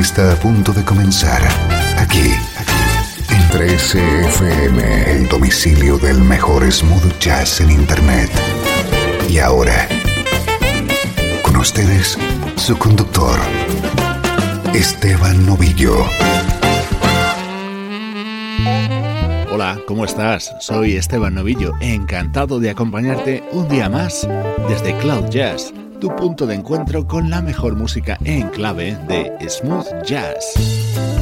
Está a punto de comenzar aquí, en 13FM, el domicilio del mejor smooth jazz en Internet. Y ahora, con ustedes, su conductor, Esteban Novillo. Hola, ¿cómo estás? Soy Esteban Novillo, encantado de acompañarte un día más desde Cloud Jazz, tu punto de encuentro con la mejor música en clave de smooth jazz.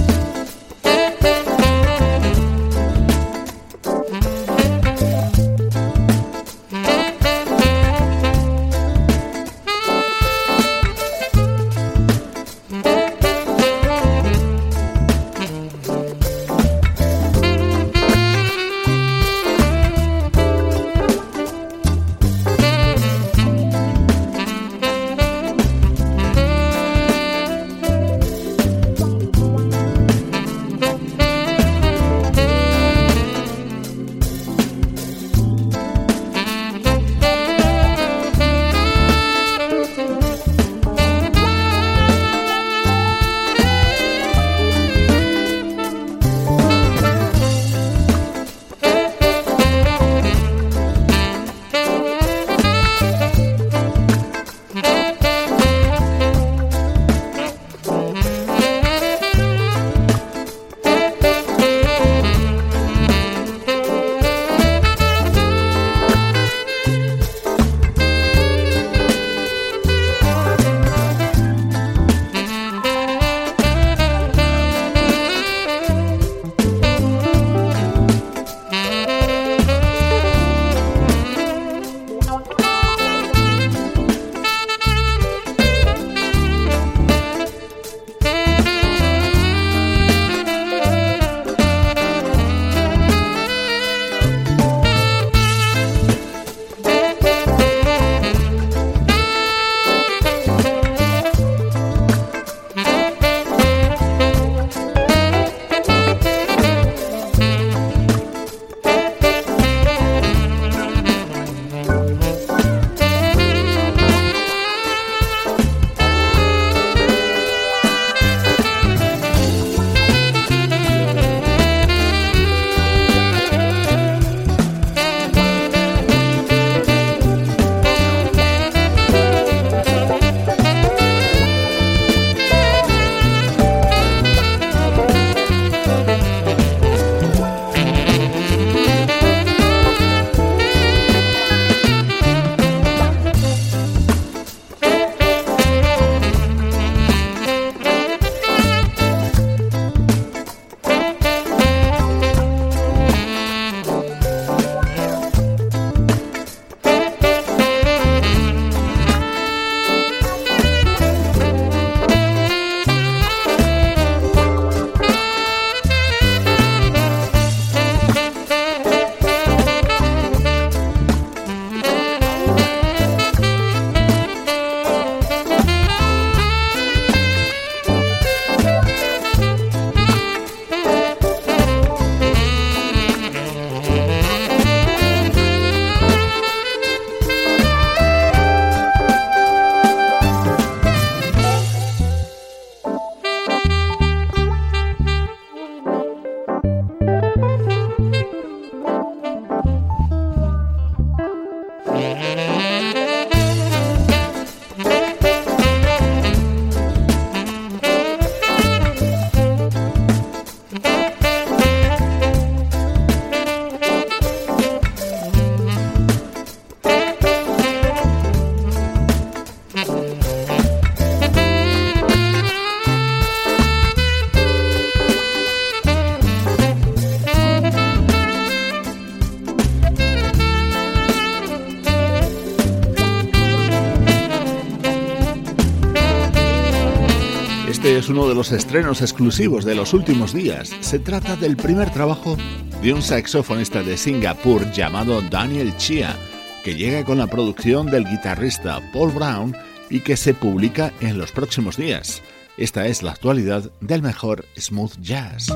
Este es uno de los estrenos exclusivos de los últimos días. Se trata del primer trabajo de un saxofonista de Singapur llamado Daniel Chia, que llega con la producción del guitarrista Paul Brown y que se publica en los próximos días. Esta es la actualidad del mejor smooth jazz.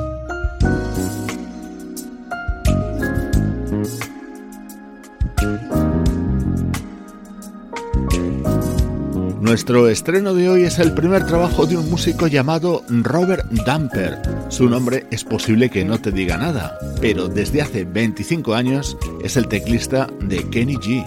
Nuestro estreno de hoy es el primer trabajo de un músico llamado Robert Damper. Su nombre es posible que no te diga nada, pero desde hace 25 años es el teclista de Kenny G.